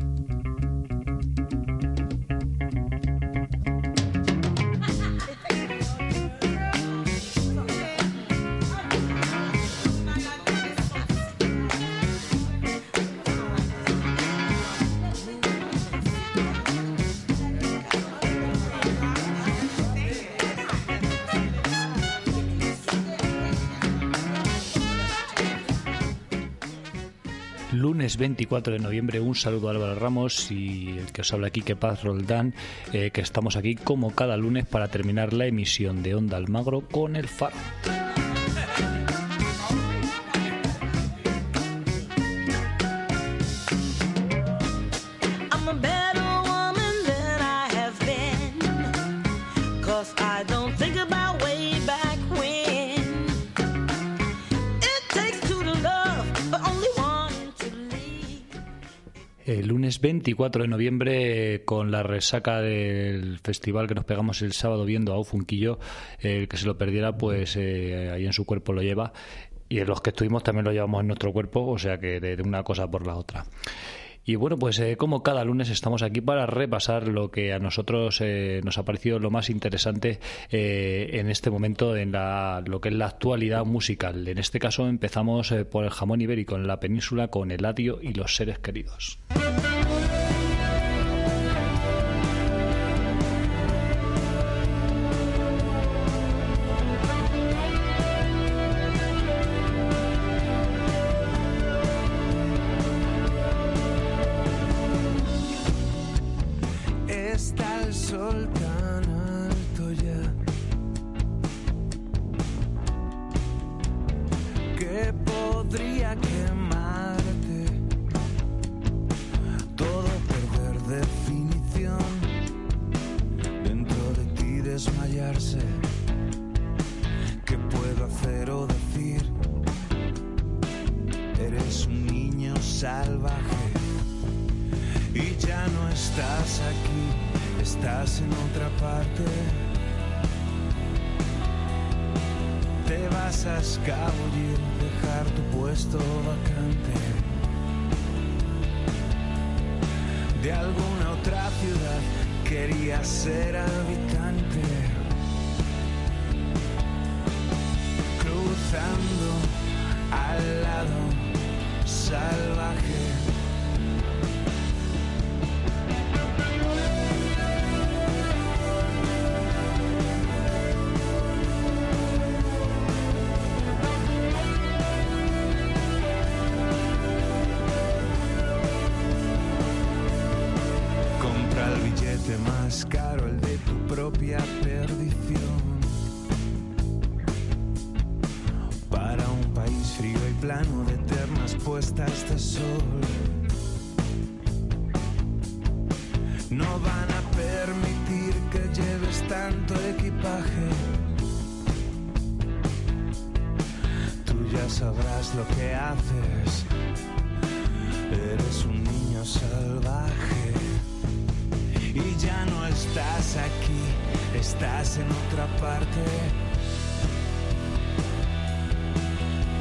Thank you. Lunes 24 de noviembre. Un saludo a Álvaro Ramos y el que os habla aquí, que Paz Roldán, eh, que estamos aquí como cada lunes para terminar la emisión de Onda Almagro con el Faro. El lunes 24 de noviembre, con la resaca del festival que nos pegamos el sábado viendo a Ufunquillo, el que se lo perdiera, pues eh, ahí en su cuerpo lo lleva. Y los que estuvimos también lo llevamos en nuestro cuerpo, o sea que de, una cosa por la otra. Y bueno, pues eh, como cada lunes estamos aquí para repasar lo que a nosotros eh, nos ha parecido lo más interesante en este momento en la, lo que es la actualidad musical. En este caso empezamos por el jamón ibérico en la península con Eladio y los seres queridos. Querías ser habitante. Cruzando al lado salvaje. Perdición. Para un país frío y plano de eternas puestas de sol. No van a permitir que lleves tanto equipaje. Tú ya sabrás lo que haces. Eres un niño salvaje. Y ya no estás aquí, estás en otra parte.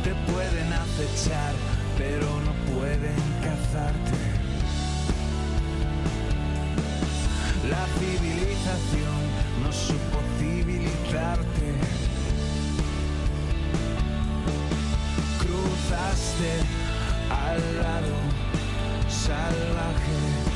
Te pueden acechar, pero no pueden cazarte. La civilización no supo civilizarte. Cruzaste al lado salvaje.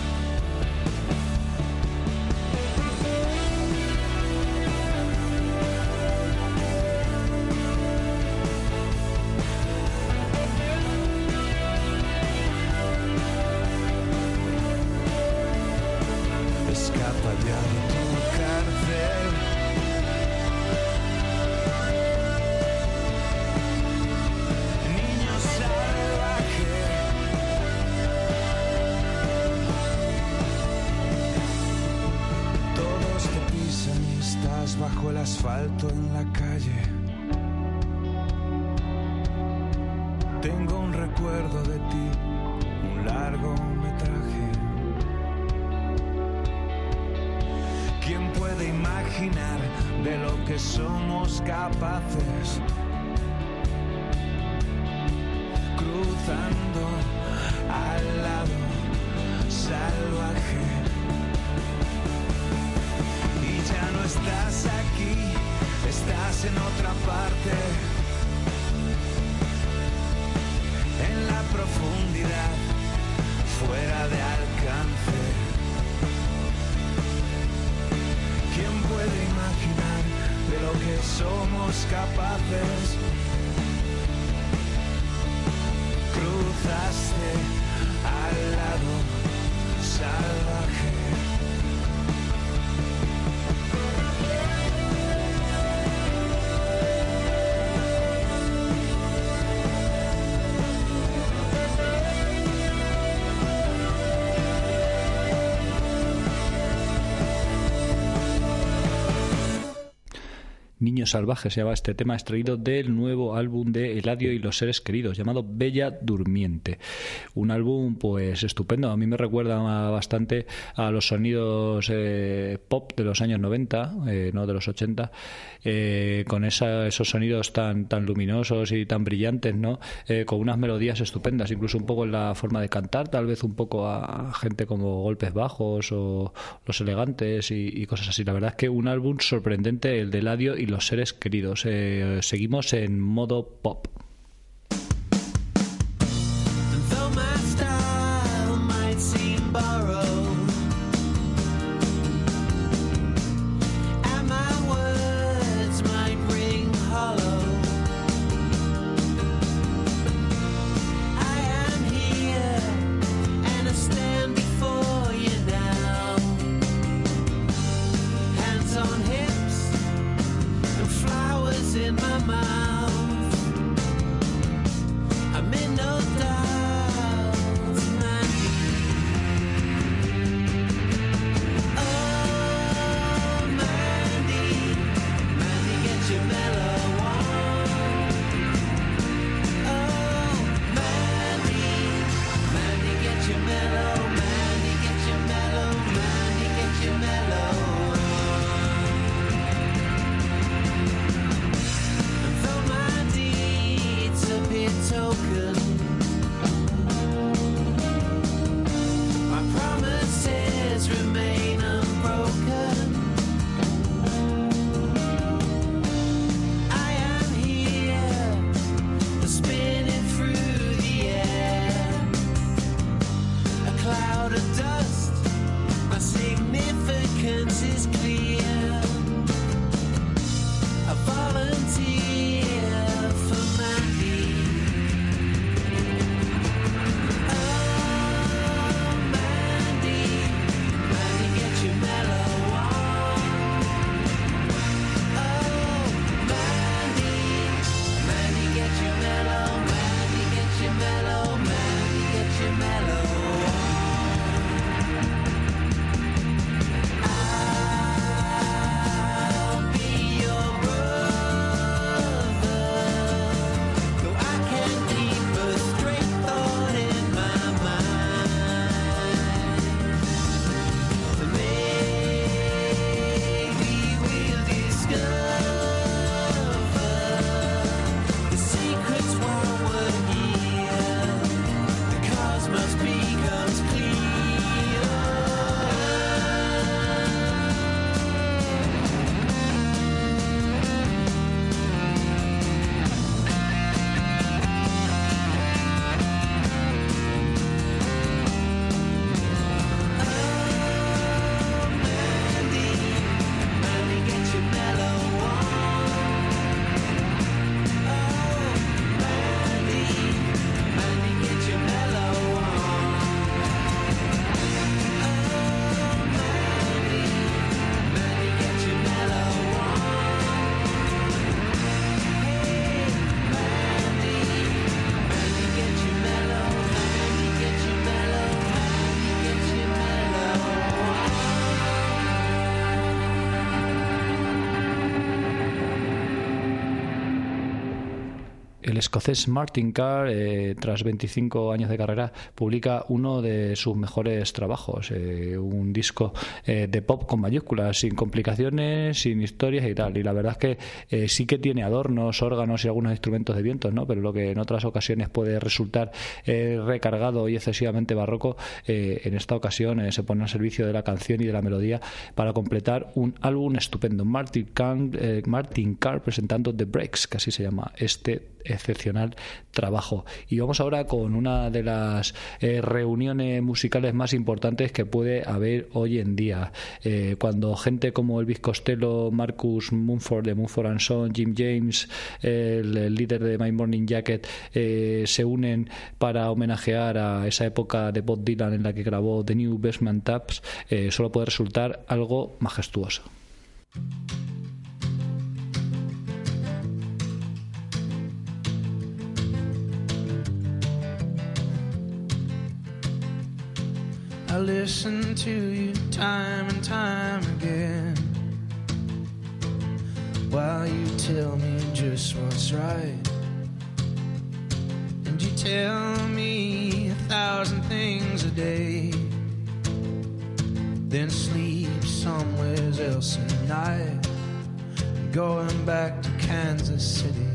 Pies bajo el asfalto en la calle. Tengo un recuerdo de ti, un largo metraje. ¿Quién puede imaginar de lo que somos capaces? Cruzando al lado salvaje. Estás aquí, estás en otra parte. En la profundidad, fuera de alcance. ¿Quién puede imaginar de lo que somos capaces? Cruzaste al lado salvaje. Niño Salvaje se llama este tema extraído del nuevo álbum de Eladio y los seres queridos llamado Bella Durmiente. Un álbum pues estupendo, a mí me recuerda bastante a los sonidos eh, pop de los años 90, eh, no de los 80, eh, con esa, esos sonidos tan, tan luminosos y tan brillantes, ¿no? Con unas melodías estupendas, incluso un poco en la forma de cantar, tal vez un poco a gente como Golpes Bajos o Los Elegantes y, y cosas así. La verdad es que un álbum sorprendente, el de Eladio y los seres queridos. Eh, seguimos en modo pop. El escocés Martin Carr, eh, tras 25 años de carrera, publica uno de sus mejores trabajos, eh, un disco eh, de pop con mayúsculas, sin complicaciones, sin historias y tal. Y la verdad es que sí que tiene adornos, órganos y algunos instrumentos de vientos, ¿no? Pero lo que en otras ocasiones puede resultar recargado y excesivamente barroco, en esta ocasión se pone al servicio de la canción y de la melodía para completar un álbum estupendo. Martin Carr, Martin Carr presentando The Breaks, que así se llama este excepcional trabajo. Y vamos ahora con una de las eh, reuniones musicales más importantes que puede haber hoy en día. Eh, cuando gente como Elvis Costello, Marcus Mumford de Mumford and Son, Jim James, el, líder de My Morning Jacket, eh, se unen para homenajear a esa época de Bob Dylan en la que grabó The New Basement Taps, solo puede resultar algo majestuoso. I listen to you time and time again while you tell me just what's right. And you tell me a thousand things a day, then sleep somewhere else at night, going back to Kansas City.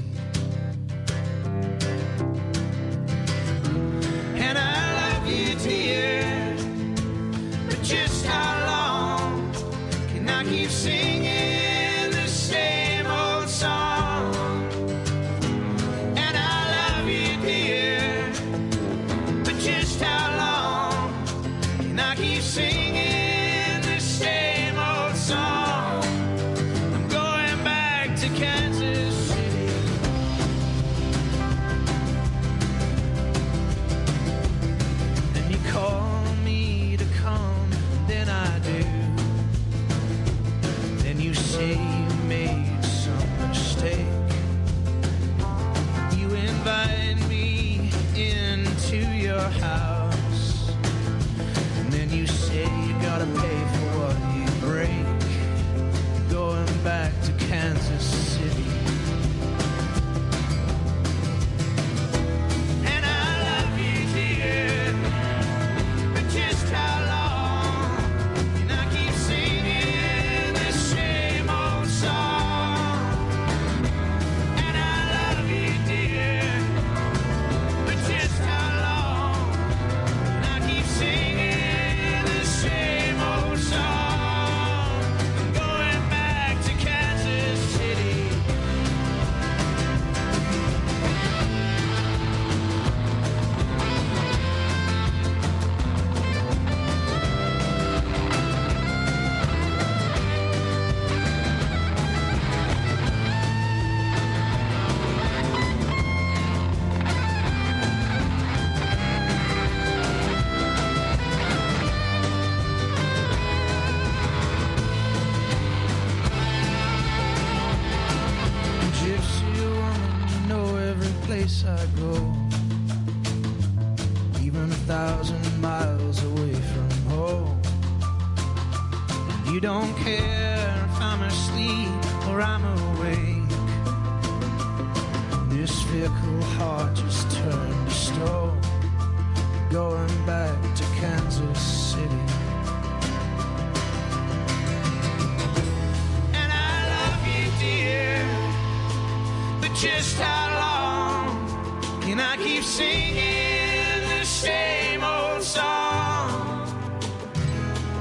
But just how long can I keep singing the same old song?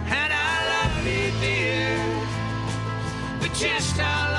And I love you, dear. But just how long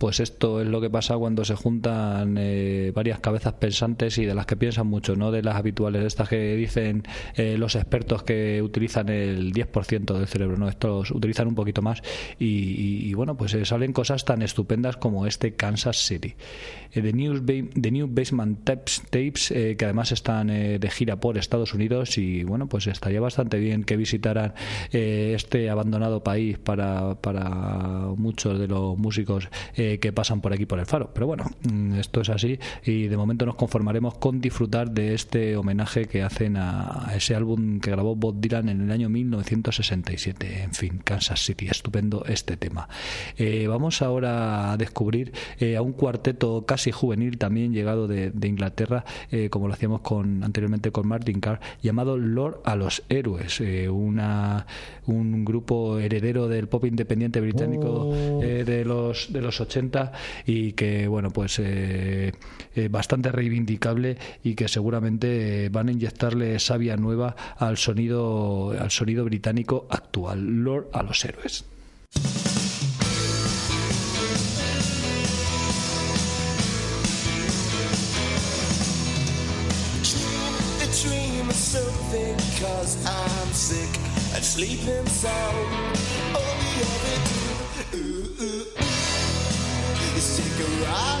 pues esto es lo que pasa cuando se juntan eh, varias cabezas pensantes y de las que piensan mucho, no de las habituales, estas que dicen eh, los expertos que utilizan el 10% del cerebro, no, estos utilizan un poquito más y, bueno, pues eh, salen cosas tan estupendas como este Kansas City. Eh, The, News Ba- The New Basement Tapes, tapes que además están de gira por Estados Unidos y bueno, pues estaría bastante bien que visitaran este abandonado país para, para muchos de los músicos eh, que pasan por aquí por el faro. Pero bueno, mm, esto es así y de momento nos conformaremos con disfrutar de este homenaje que hacen a, ese álbum que grabó Bob Dylan en el año 1967. En fin, Kansas City, estupendo este tema. Eh, vamos ahora a descubrir eh, a un cuarteto casi juvenil también llegado de, de Inglaterra, eh, como lo hacíamos con, anteriormente con Martin Carr, llamado Lord a los Héroes, eh, una, un grupo heredero del pop independiente británico eh, de los de los 80 y que bueno pues eh, eh, bastante reivindicable y que seguramente van a inyectarle savia nueva al sonido al sonido británico actual Lord a los héroes and sleeping sound. All we ever do ooh, ooh, ooh, is take a ride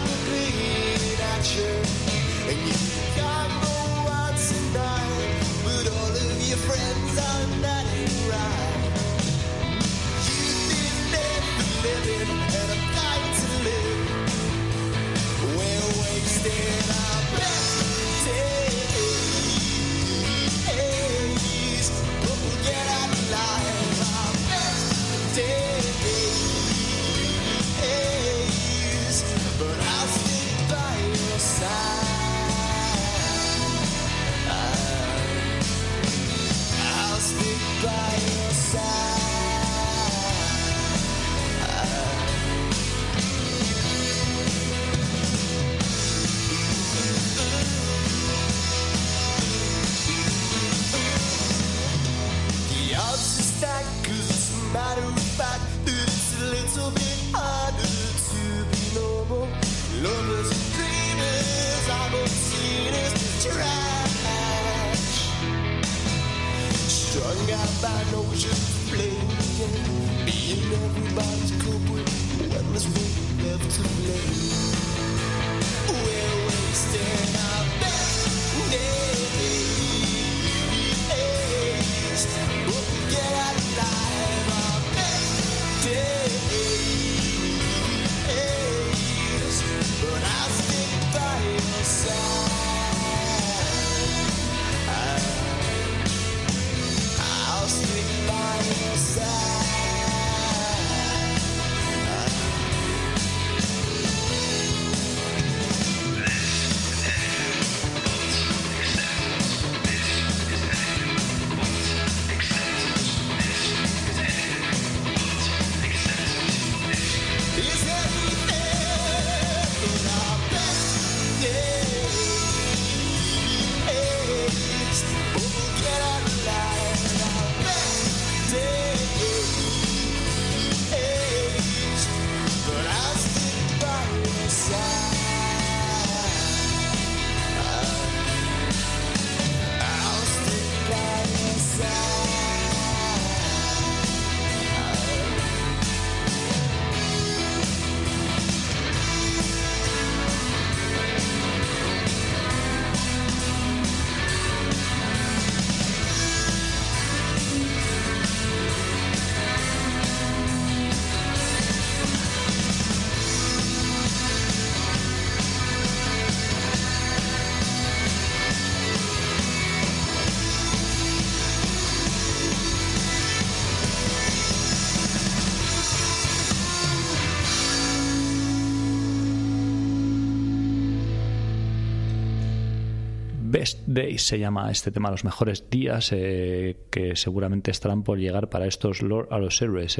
Days se llama este tema, los mejores días eh, que seguramente estarán por llegar para estos Lord a los héroes.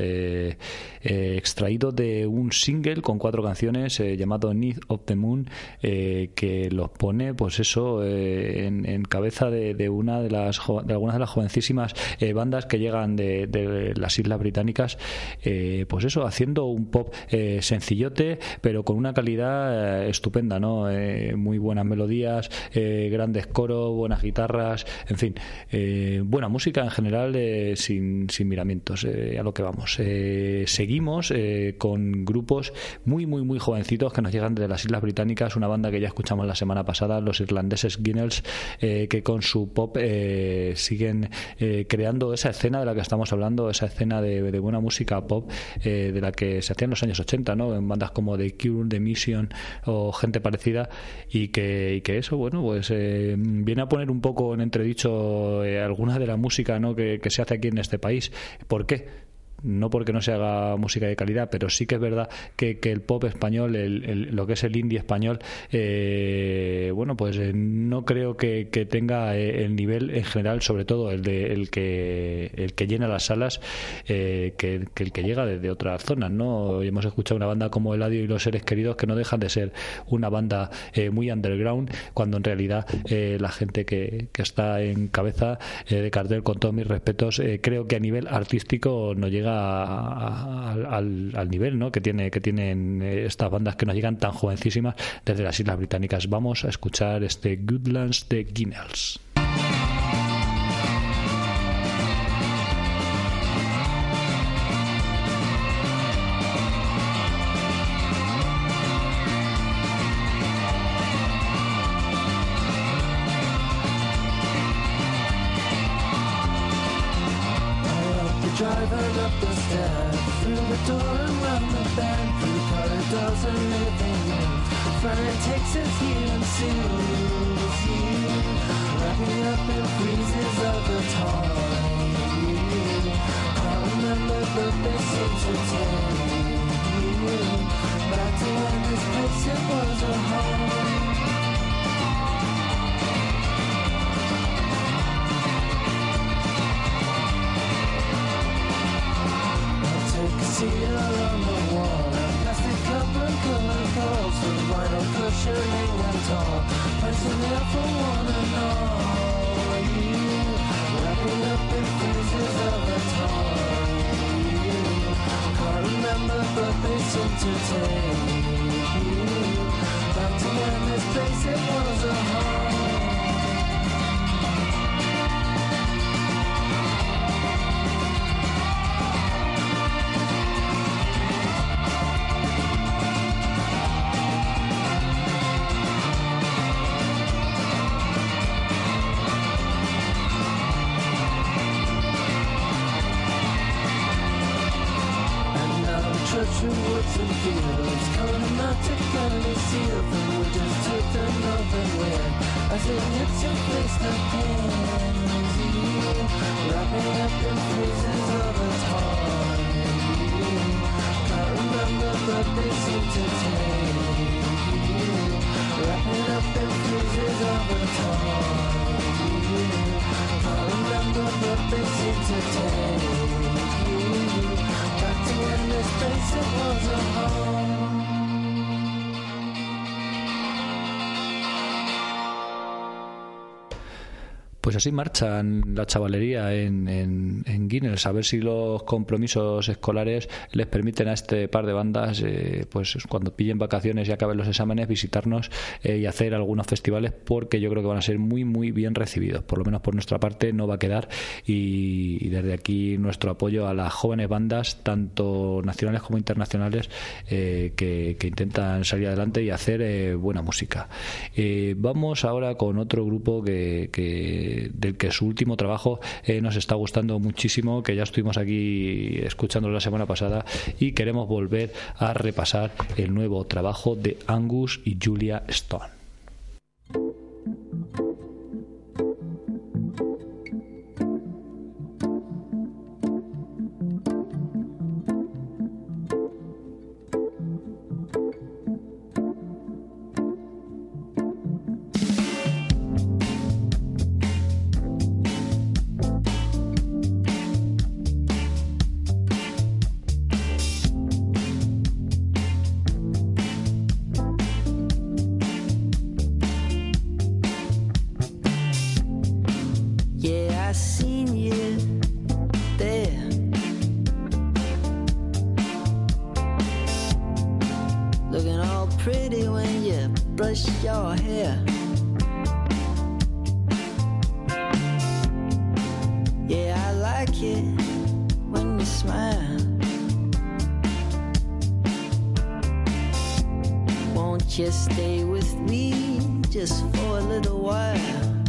extraído de un single con cuatro canciones eh, llamado Need of the Moon, eh, que los pone, pues eso, en, cabeza de, una de las de algunas de las jovencísimas bandas que llegan de, de las Islas Británicas, pues eso, haciendo un pop sencillote, pero con una calidad estupenda, ¿no? Muy buenas melodías, grandes coros, buenas guitarras, en fin, eh, buena música en general eh, sin, sin miramientos, eh, a lo que vamos. Seguimos con grupos muy, muy, muy jovencitos que nos llegan de las Islas Británicas, una banda que ya escuchamos la semana pasada, los irlandeses Guinness, que con su pop siguen creando esa escena de la que estamos hablando, esa escena de, buena música pop de la que se hacía en los años 80, ¿no? En bandas como The Cure, The Mission o gente parecida y que, y que eso, bueno, pues eh, viene a poner un poco en entredicho eh, alguna de la música ¿no? que, que se hace aquí en este país. ¿Por qué? No porque no se haga música de calidad, pero sí que es verdad que, que el pop español, el, lo que es el indie español, eh, bueno, pues eh, no creo que, tenga eh, el nivel en general, sobre todo el de el que el que llena las salas, eh, que, el que llega desde otras zonas, ¿no? Hemos escuchado una banda como Eladio y los seres queridos que no dejan de ser una banda eh, muy underground, cuando en realidad la gente que, que está en cabeza de cartel, con todos mis respetos, creo que a nivel artístico no llega al nivel ¿no? que tiene que tienen eh, estas bandas que nos llegan tan jovencísimas desde las Islas Británicas. Vamos a escuchar este Goodlands de Guinness. The door the bend, through corridors and living rooms. Fire takes us here and seals you, wrapping up in freezes of the time. Can't remember, but they seem to take you back to when this place it was a home. Vinyl cushioning and tall Pressing all You up in pieces of a You Can't remember to take you Back to when this place it was a Pues así marchan la chavalería en, en, Guinness, a ver si los compromisos escolares les permiten a este par de bandas, eh, pues cuando pillen vacaciones y acaben los exámenes, visitarnos eh, y hacer algunos festivales, porque yo creo que van a ser muy, muy bien recibidos. Por lo menos por nuestra parte no va a quedar. Y, desde aquí nuestro apoyo a las jóvenes bandas, tanto nacionales como internacionales, eh, que, intentan salir adelante y hacer eh, buena música. Vamos ahora con otro grupo que, que del que su último trabajo eh, nos está gustando muchísimo, que ya estuvimos aquí escuchando la semana pasada y queremos volver a repasar el nuevo trabajo de Angus y Julia Stone. When you smile. Won't you stay with me just for a little while?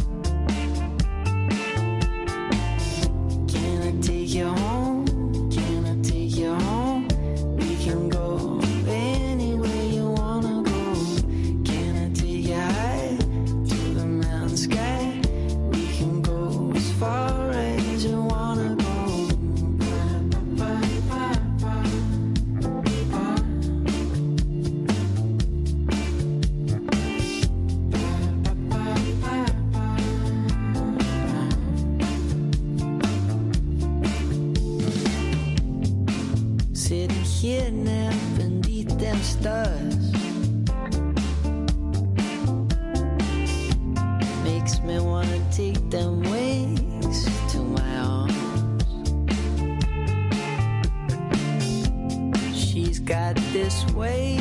Got this way,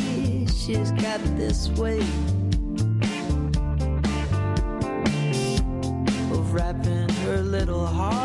she's got this way. Of wrapping her little heart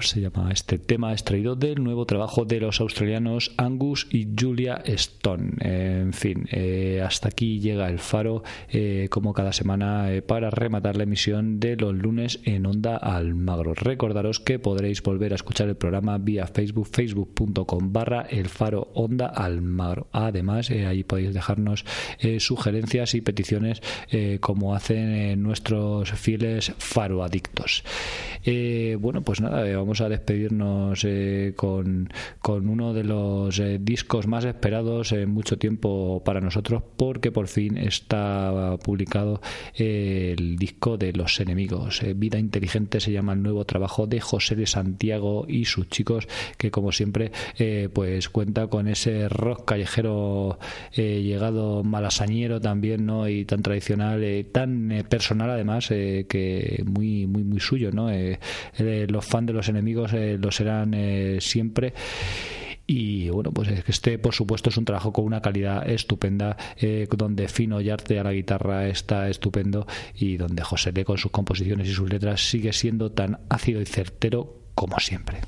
Se llama este tema extraído del nuevo trabajo de los australianos Angus y Julia Stone. En fin, eh, hasta aquí llega el faro eh, como cada semana eh, para rematar la emisión de los lunes en Onda Almagro. Recordaros que podréis volver a escuchar el programa vía Facebook, facebook.com barra el faro Onda Almagro. Además, ahí podéis dejarnos sugerencias y peticiones como hacen nuestros fieles faroadictos. Bueno, pues eh, vamos a despedirnos eh, con, con uno de los eh, discos más esperados en mucho tiempo para nosotros porque por fin está publicado el disco de Los Enemigos. Vida Inteligente se llama el nuevo trabajo de José de Santiago y sus chicos que como siempre pues cuenta con ese rock callejero llegado malasañero también no y tan tradicional tan personal además que muy muy muy suyo no los fans de los enemigos eh, lo serán eh, siempre y bueno, pues este, por supuesto, es un trabajo con una calidad estupenda, eh, donde Fino Yarte a la guitarra está estupendo y donde José Le con sus composiciones y sus letras sigue siendo tan ácido y certero como siempre.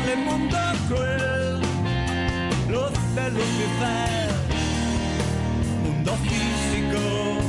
Miserable mundo cruel, luz de Lucifer, mundo físico.